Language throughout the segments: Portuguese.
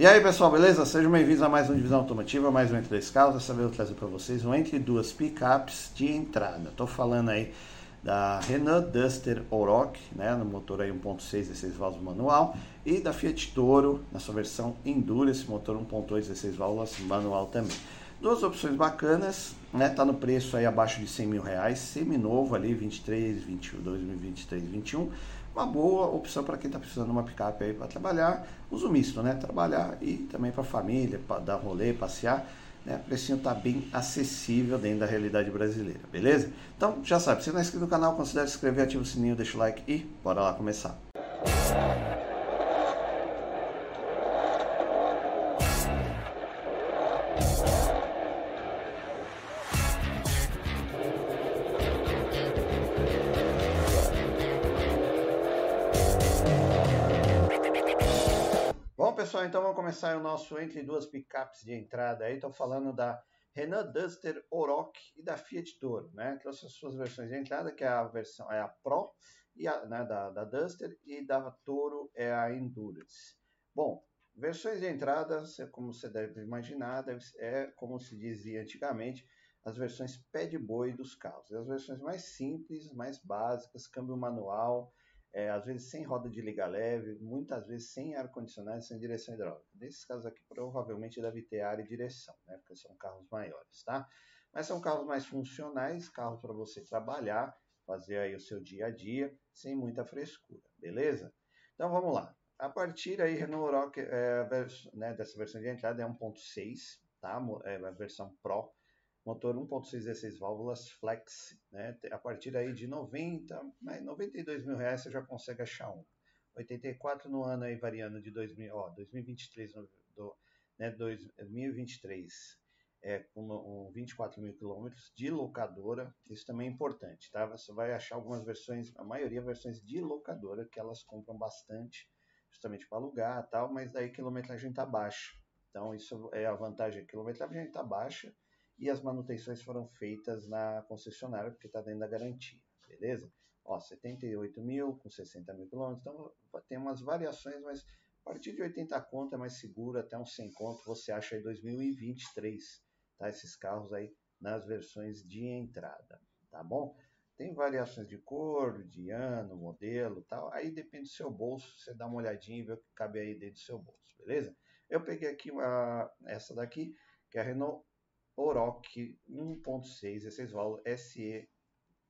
E aí pessoal, beleza? Sejam bem-vindos a mais um Divisão Automotiva, mais um Entre Dois Carros. Dessa vez eu trazer para vocês um Entre Duas Picapes de entrada. Estou falando aí da Renault Duster Oroch, né, no motor aí 1.6 16 válvulas manual, e da Fiat Toro, na sua versão Endurance, motor 1.8 16 válvulas manual também. Duas opções bacanas, né, tá no preço aí abaixo de 100 mil reais, semi-novo ali, 23, 22, 2023, 21 uma boa opção para quem está precisando de uma picape aí para trabalhar, uso misto, né? Trabalhar e também para a família, para dar rolê, passear. Né? O precinho está bem acessível dentro da realidade brasileira, beleza? Então, já sabe, se não é inscrito no canal, considere se inscrever, ativa o sininho, deixa o like e bora lá começar. pessoal, entre duas picapes de entrada aí. Estou falando da Renault Duster Oroch e da Fiat Toro, né? Trouxe as suas versões de entrada, que é a versão é a Pro e a, né, da, da Duster e da Toro é a Endurance. Bom, versões de entrada, como você deve imaginar, deve, é como se dizia antigamente, as versões pé de boi dos carros. As versões mais simples, mais básicas, câmbio manual, é, às vezes sem roda de liga leve, muitas vezes sem ar-condicionado, sem direção hidráulica. Nesses casos aqui, provavelmente deve ter ar e direção, né? porque são carros maiores, tá? Mas são carros mais funcionais, carros para você trabalhar, fazer aí o seu dia a dia, sem muita frescura, beleza? Então vamos lá. A partir aí, Renault Rock, é, né, dessa versão de entrada é 1.6, tá? É a versão Pro motor 1.6 16 válvulas flex, né? A partir aí de 90, 92 mil reais você já consegue achar um. 84 no ano aí variando de 2000, ó, 2023 do, né, 2023 é com um, 24 mil quilômetros de locadora, isso também é importante, tá? Você vai achar algumas versões, a maioria versões de locadora que elas compram bastante, justamente para alugar, tal, mas daí a quilometragem está baixa. Então isso é a vantagem, a quilometragem está baixa e as manutenções foram feitas na concessionária, porque está dentro da garantia, beleza? Ó, 78 mil com 60 mil quilômetros, então tem umas variações, mas a partir de 80 conto é mais seguro, até uns 100 conto você acha em 2023, tá? Esses carros aí nas versões de entrada, tá bom? Tem variações de cor, de ano, modelo tal. Aí depende do seu bolso, você dá uma olhadinha e vê o que cabe aí dentro do seu bolso, beleza? Eu peguei aqui uma, essa daqui, que é a Renault Oroch 1.6 16 válvulas SE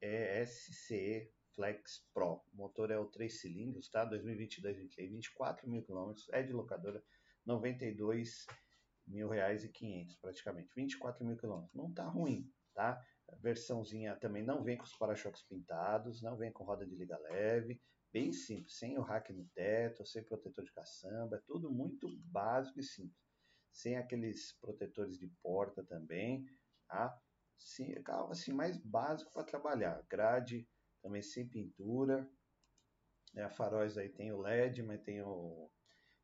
ESCE Flex Pro. O motor é o 3 cilindros, tá? 2022, 2023, 24 mil quilômetros, é de locadora, 92 mil reais e 500 praticamente, 24 mil quilômetros. Não tá ruim, tá? A versãozinha também não vem com os para-choques pintados, não vem com roda de liga leve, bem simples, sem o rack no teto, sem protetor de caçamba, é tudo muito básico e simples sem aqueles protetores de porta também, tá? Sim, é carro assim mais básico para trabalhar, grade também sem pintura, né? faróis aí tem o LED, mas tem o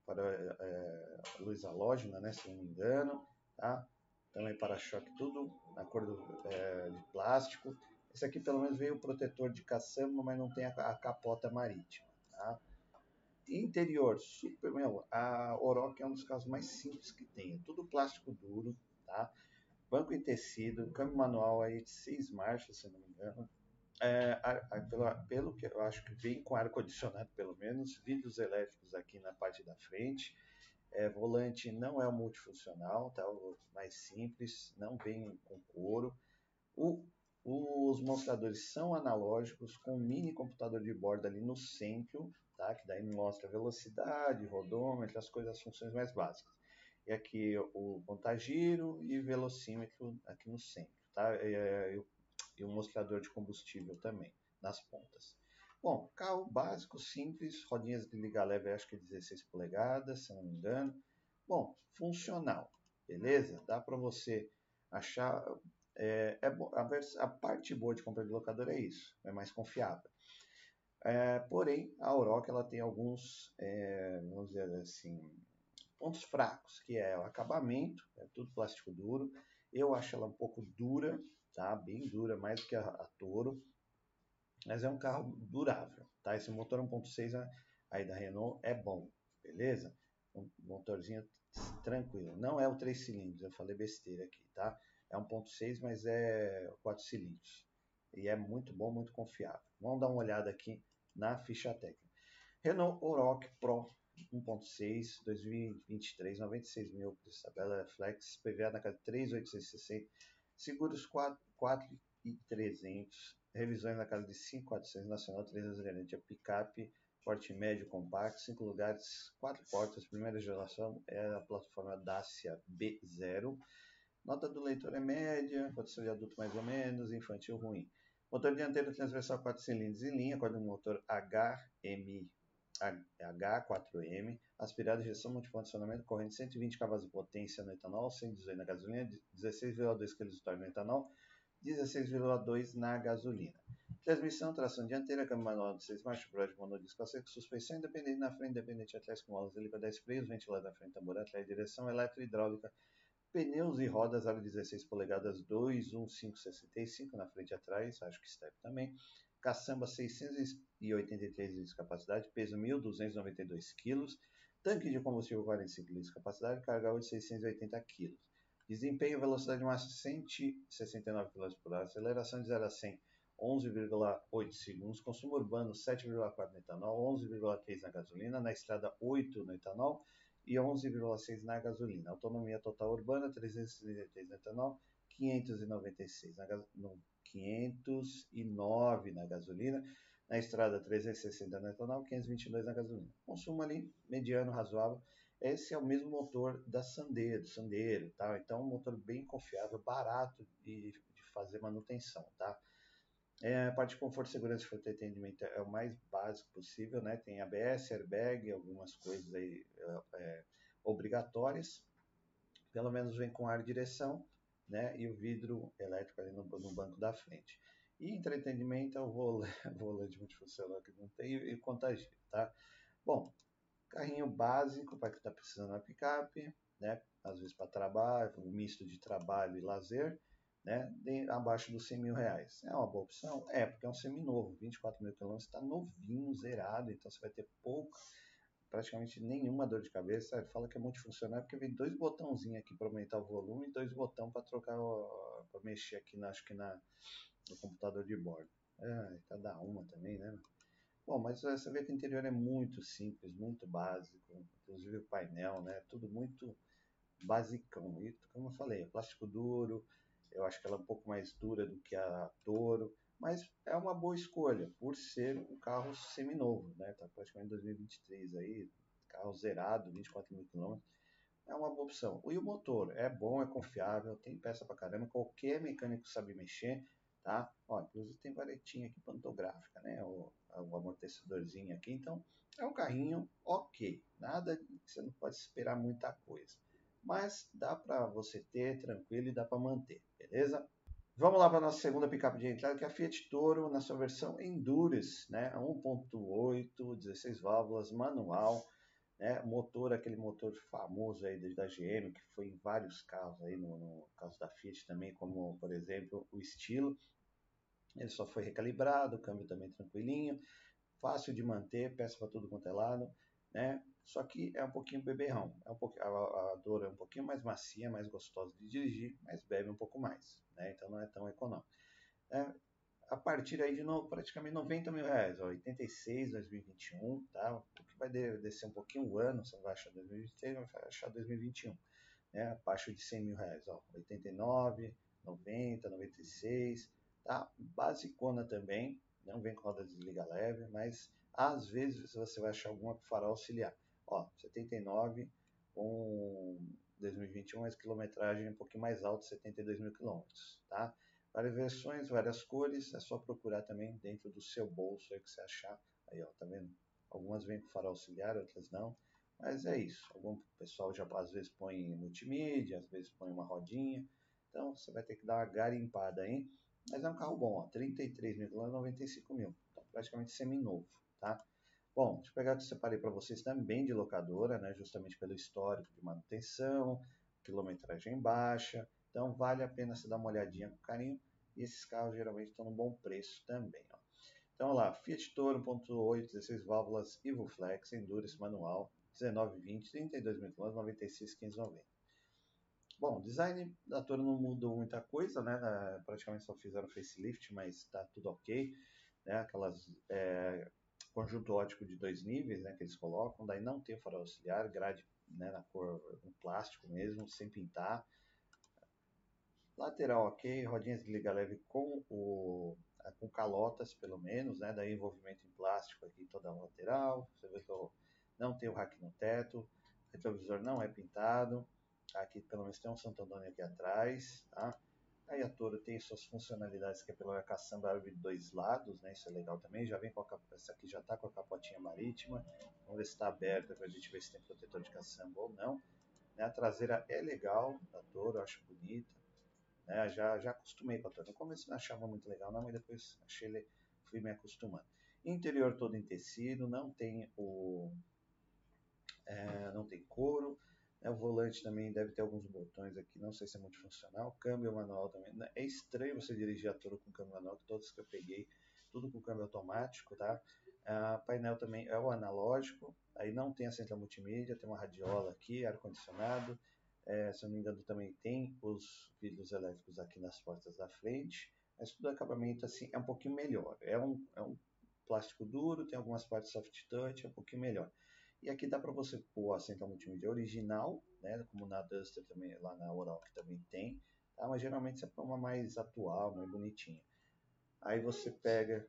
farol, é, luz halógena, né? Se não me engano, tá? Também para-choque tudo na cor do, é, de plástico. Esse aqui pelo menos veio o protetor de caçamba, mas não tem a, a capota marítima, tá? Interior, super, meu, a Oroch é um dos carros mais simples que tem. Tudo plástico duro, tá? Banco em tecido, câmbio manual aí de seis marchas, se não me engano. É, a, a, pelo, pelo que eu acho que vem com ar-condicionado, pelo menos. Vidros elétricos aqui na parte da frente. É, volante não é multifuncional, tá? O mais simples, não vem com couro. Mostradores são analógicos, com um mini computador de bordo ali no centro, tá? que daí mostra velocidade, rodômetro, as coisas, as funções mais básicas. E aqui o contagiro e velocímetro aqui no centro, tá? E, e o mostrador de combustível também, nas pontas. Bom, carro básico, simples, rodinhas de liga leve, acho que 16 polegadas, se não me engano. Bom, funcional, beleza? Dá para você achar. É, é a, a, parte boa de compra de locador é isso, é mais confiável. É, porém, a Oroch ela tem alguns, é, vamos dizer assim, pontos fracos, que é o acabamento, é tudo plástico duro. Eu acho ela um pouco dura, tá? Bem dura, mais do que a, a Toro. Mas é um carro durável, tá? Esse motor 1.6 aí da Renault é bom, beleza? um motorzinho tranquilo. Não é o 3 cilindros, eu falei besteira aqui, tá? É 1.6, mas é 4 cilindros. E é muito bom, muito confiável. Vamos dar uma olhada aqui na ficha técnica. Renault Oroch Pro 1.6, 2023, 96 mil, tabela flex, PVA na casa 3,860, seguros 4,300, revisões na casa de 5,400, nacional 300 garantia, picape, porte médio compacto, 5 lugares, 4 portas, primeira geração é a plataforma Dacia B0, nota do leitor é média, condição de adulto mais ou menos, infantil ruim. Motor dianteiro transversal 4 cilindros em linha, com o motor HM H4M, aspirado injeção multifuncionamento, corrente 120 cavalos de potência no etanol, 118 na gasolina, 16,2 kg de no etanol, 16,2 na gasolina. Transmissão, tração dianteira, câmbio manual de 6 marchas, broche monodisco a seco, suspensão independente na frente, independente atrás com molas helica 10 freios, ventilador na frente, tambor atrás, direção eletro-hidráulica, pneus e rodas, aro 16 polegadas, 21565 na frente e atrás, acho que step também, caçamba 683 litros de capacidade, peso 1.292 kg, tanque de combustível 45 litros de capacidade, carga hoje 680 kg. Desempenho, velocidade máxima 169 km por hora, aceleração de 0 a 100 11,8 segundos, consumo urbano 7,4 no etanol, 11,3 na gasolina, na estrada 8 no etanol e 11,6 na gasolina. Autonomia total urbana 333 no etanol, 596 na gasolina 509 na gasolina, na estrada 360 no etanol, 522 na gasolina. Consumo ali mediano, razoável. Esse é o mesmo motor da Sandero, Sandero, tá? Então, um motor bem confiável, barato de, de fazer manutenção, tá? É, a parte de conforto, segurança e entretenimento é o mais básico possível, né? Tem ABS, airbag, algumas coisas aí é, é, obrigatórias. Pelo menos vem com ar direção né? E o vidro elétrico ali no, no banco da frente. E entretenimento é o volante, multifuncional que não tem e contagia, tá? Bom, carrinho básico para quem está precisando da picape, né? Às vezes para trabalho, um misto de trabalho e lazer, né? De, abaixo dos 100 mil reais. É uma boa opção? É, porque é um seminovo, 24 mil quilômetros, está novinho, zerado, então você vai ter pouco praticamente nenhuma dor de cabeça. Ele fala que é multifuncional porque vem dois botãozinhos aqui para aumentar o volume e dois botões para trocar, para mexer aqui, na, acho que na, no computador de bordo. É, cada uma também, né? Bom, mas você vê que o interior é muito simples, muito básico, inclusive o painel, né? Tudo muito basicão. E como eu falei, é plástico duro, eu acho que ela é um pouco mais dura do que a Toro mas é uma boa escolha por ser um carro seminovo, né? Tá praticamente 2023 aí, carro zerado, 24 mil quilômetros, é uma boa opção. E o motor é bom, é confiável, tem peça pra caramba, qualquer mecânico sabe mexer, tá? Ó, inclusive tem varetinha aqui pantográfica, né? O, o amortecedorzinho aqui, então é um carrinho ok, nada, você não pode esperar muita coisa, mas dá para você ter tranquilo e dá para manter, beleza? Vamos lá para nossa segunda picape de entrada, que é a Fiat Toro, na sua versão Endurance, né? 1.8, 16 válvulas, manual, né? Motor, aquele motor famoso aí da GM, que foi em vários carros aí, no, no caso da Fiat também, como, por exemplo, o estilo. Ele só foi recalibrado, o câmbio também tranquilinho, fácil de manter, peça para tudo quanto é lado, né? Só que é um pouquinho beberrão. É um pouquinho, a, a dor é um pouquinho mais macia, mais gostosa de dirigir, mas bebe um pouco mais. Né? Então não é tão econômico. É, a partir aí de novo, praticamente 90 mil reais, ó, 86, 2021, tá? O que vai descer um pouquinho o ano, você vai achar 2023, vai achar 2021, né? Abaixo de 100 mil reais, ó, 89, 90, 96, tá? Basicona também, não vem com roda desliga leve, mas às vezes você vai achar alguma farol auxiliar. Ó, 79 com 2021, mas quilometragem um pouquinho mais alta, 72 mil quilômetros, tá? Várias versões, várias cores, é só procurar também dentro do seu bolso aí que você achar. Aí, ó, tá vendo? Algumas vêm com farol auxiliar, outras não. Mas é isso. Algum pessoal já às vezes põe multimídia, às vezes põe uma rodinha. Então você vai ter que dar uma garimpada aí. Mas é um carro bom, ó, 33 mil quilômetros, 95 mil. Então, praticamente semi-novo, tá? Bom, deixa eu pegar que separei para vocês também de locadora, né, justamente pelo histórico de manutenção, quilometragem baixa. Então vale a pena você dar uma olhadinha com carinho. E esses carros geralmente estão no bom preço também. Ó. Então lá, Fiat Toro 1.8, 16 válvulas, Evo Flex, Endurance manual, 1920, 32 mil km, 96, 590. Bom, design da Toro não mudou muita coisa, né? Praticamente só fizeram facelift, mas está tudo ok. Né? Aquelas é, conjunto ótico de dois níveis, né? Que eles colocam. Daí não tem farol auxiliar, grade né, na cor um plástico mesmo, sem pintar. Lateral ok, rodinhas de liga leve com o com calotas pelo menos, né? Daí envolvimento em plástico aqui toda a lateral. Você vê que eu não tem o rack no teto, retrovisor não é pintado. Aqui pelo menos tem um Santo Antônio aqui atrás, tá? Aí a Toro tem suas funcionalidades que é pela caçamba de dois lados, né? Isso é legal também. Já vem com a essa aqui já tá com a capotinha marítima. Vamos ver se está aberta para a gente ver se tem protetor de caçamba ou não. Né? A traseira é legal da Toro, acho bonita. Né? Já já acostumei com a Toro. No começo não achava muito legal, não, mas depois achei fui me acostumando. Interior todo em tecido, não tem o é, não tem couro. Né? O volante também deve ter alguns botões aqui, não sei se é multifuncional. Câmbio manual também. É estranho você dirigir a Toro com câmbio manual, que todos que eu peguei, tudo com câmbio automático, tá? Ah, painel também é o analógico, aí não tem a central multimídia, tem uma radiola aqui, ar-condicionado. É, se eu não me engano, também tem os vidros elétricos aqui nas portas da frente, mas tudo acabamento assim é um pouquinho melhor. É um, é um plástico duro, tem algumas partes soft touch, é um pouquinho melhor. E aqui dá para você pôr a central multimídia original, né, como na Duster também, lá na Oral que também tem, tá? mas geralmente você põe uma mais atual, mais bonitinha. Aí você pega,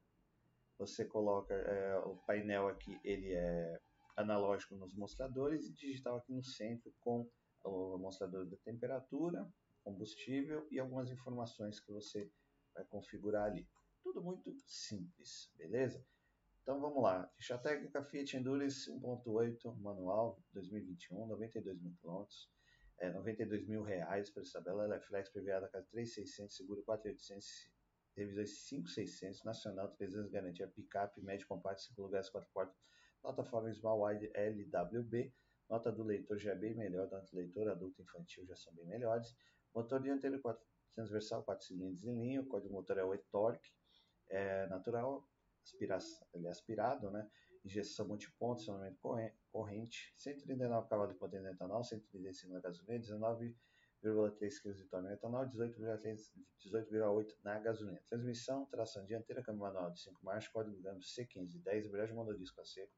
você coloca é, o painel aqui, ele é analógico nos mostradores e digital aqui no centro com o mostrador da temperatura, combustível e algumas informações que você vai configurar ali. Tudo muito simples, beleza? Então vamos lá. Ficha técnica Fiat Endurance 1.8 manual 2021, 92 mil quilômetros, é, 92 mil reais para essa tabela. Ela é flex, PVA da casa 3.600, seguro 4.800, revisões 5.600, nacional 300, garantia picape, médio compacto, 5 lugares, 4 portas, plataforma Small Wide LWB. Nota do leitor já é bem melhor, do leitor adulto e infantil já são bem melhores. Motor dianteiro 4, transversal 4 cilindros em linha, o código motor é o e-torque, é natural, ele é aspirado, né? injeção multiponto, acionamento corrente, 139 cavalos de potência no etanol, 135 na gasolina, 19,3 kg de torno no etanol, 18,8 18, na gasolina. Transmissão, tração dianteira, câmbio manual de 5 marchas, código de C15 10, embreagem monodisco a seco,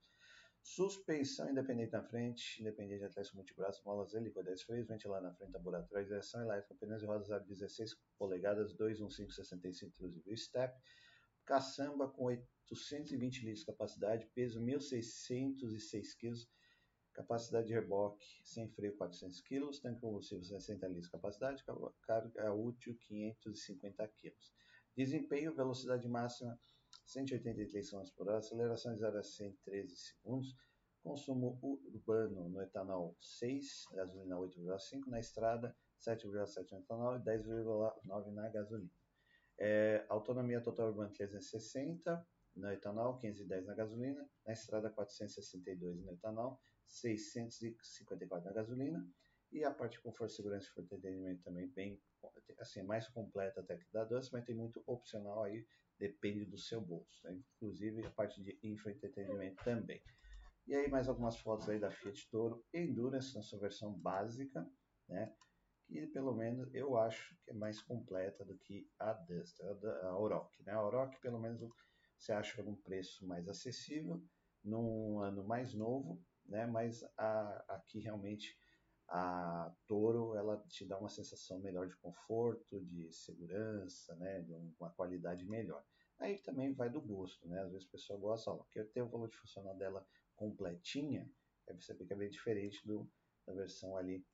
suspensão independente na frente, independente de atlético multibraço, molas helico 10 freios, ventilar na frente, laboratório, direção elétrica, pneus e rodas aro 16 polegadas, 215 65 inclusive step, caçamba com 820 litros de capacidade, peso 1.606 kg, capacidade de reboque sem freio 400 kg, tanque combustível 60 litros de capacidade, carga útil 550 kg. Desempenho, velocidade máxima 183 km por hora, aceleração de 0 a 113 segundos, consumo urbano no etanol 6, gasolina 8,5, na estrada 7,7 no etanol e 10,9 na gasolina. É, autonomia total urbana 360 no etanol, 510 na gasolina, na estrada 462 no etanol, 654 na gasolina, e a parte de conforto, segurança e entretenimento também bem, assim, mais completa até que da Dust, mas tem muito opcional aí, depende do seu bolso, né? inclusive a parte de infoentretenimento também. E aí mais algumas fotos aí da Fiat Toro Endurance na sua versão básica, né? E pelo menos eu acho que é mais completa do que a Duster, a Oroch. Né? A Oroch, pelo menos, você acha num preço mais acessível, num ano mais novo, né? mas a, aqui realmente a Toro ela te dá uma sensação melhor de conforto, de segurança, né? de uma qualidade melhor. Aí também vai do gosto, né? Às vezes a pessoa gosta, ó, quer ter o valor de funcional dela completinha, aí você vê que é bem diferente do, da versão ali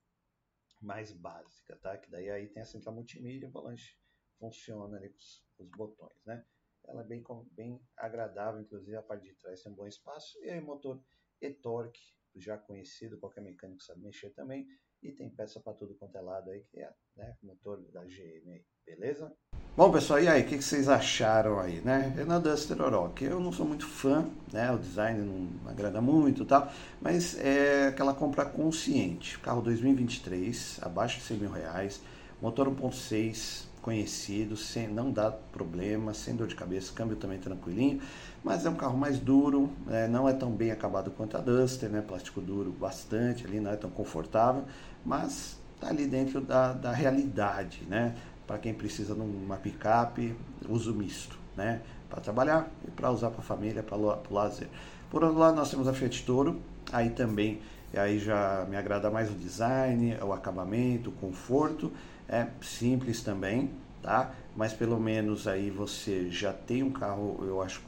mais básica, tá? Que daí aí tem a central multimídia, o volante funciona ali com os, os botões, né? Ela é bem, bem agradável, inclusive a parte de trás tem um bom espaço. E aí motor e-torque, já conhecido, qualquer mecânico sabe mexer também. E tem peça para tudo quanto é lado aí, que é né, motor da GM aí, beleza? Bom, pessoal, e aí, o que, que, vocês acharam aí, né? Renan Duster Oroch, eu não sou muito fã, né? O design não agrada muito e tal, mas é aquela compra consciente. Carro 2023, abaixo de 100 mil reais, motor 1.6, conhecido, sem, não dá problema, sem dor de cabeça, câmbio também tranquilinho, mas é um carro mais duro, é, não é tão bem acabado quanto a Duster, né? Plástico duro bastante ali, não é tão confortável, mas tá ali dentro da, da realidade, né? Para quem precisa de uma picape, uso misto, né? Para trabalhar e para usar para a família, para o lazer. Por outro lado, nós temos a Fiat Toro, aí também aí já me agrada mais o design, o acabamento, o conforto, é simples também, tá? Mas pelo menos aí você já tem um carro, eu acho,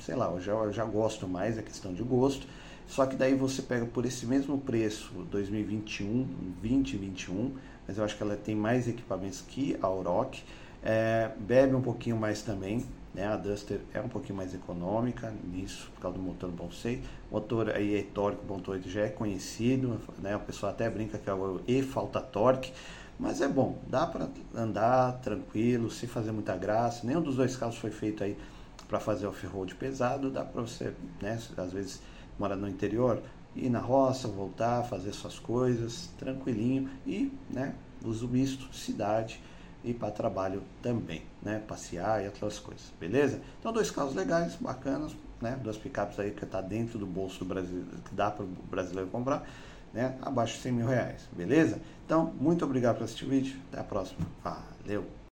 sei lá, eu já, eu já gosto mais, é questão de gosto. Só que daí você pega por esse mesmo preço 2021, 2021, mas eu acho que ela tem mais equipamentos que a Oroch, é, bebe um pouquinho mais também, né? A Duster é um pouquinho mais econômica nisso, por causa do motor Bonsei. O motor aí é tórico, motor já é conhecido, né? O pessoal até brinca que é o E falta torque, mas é bom, dá para andar tranquilo, sem fazer muita graça. Nenhum dos dois carros foi feito aí para fazer off-road pesado, dá para você, né, às vezes mora no interior, ir na roça, voltar, fazer suas coisas, tranquilinho e, né, uso misto, cidade e para trabalho também, né, passear e outras coisas, beleza? Então dois carros legais, bacanas, né, duas picapes aí que está dentro do bolso do Brasil, que dá para o brasileiro comprar, né, abaixo de 100 mil reais, beleza? Então, muito obrigado por assistir o vídeo, até a próxima, valeu!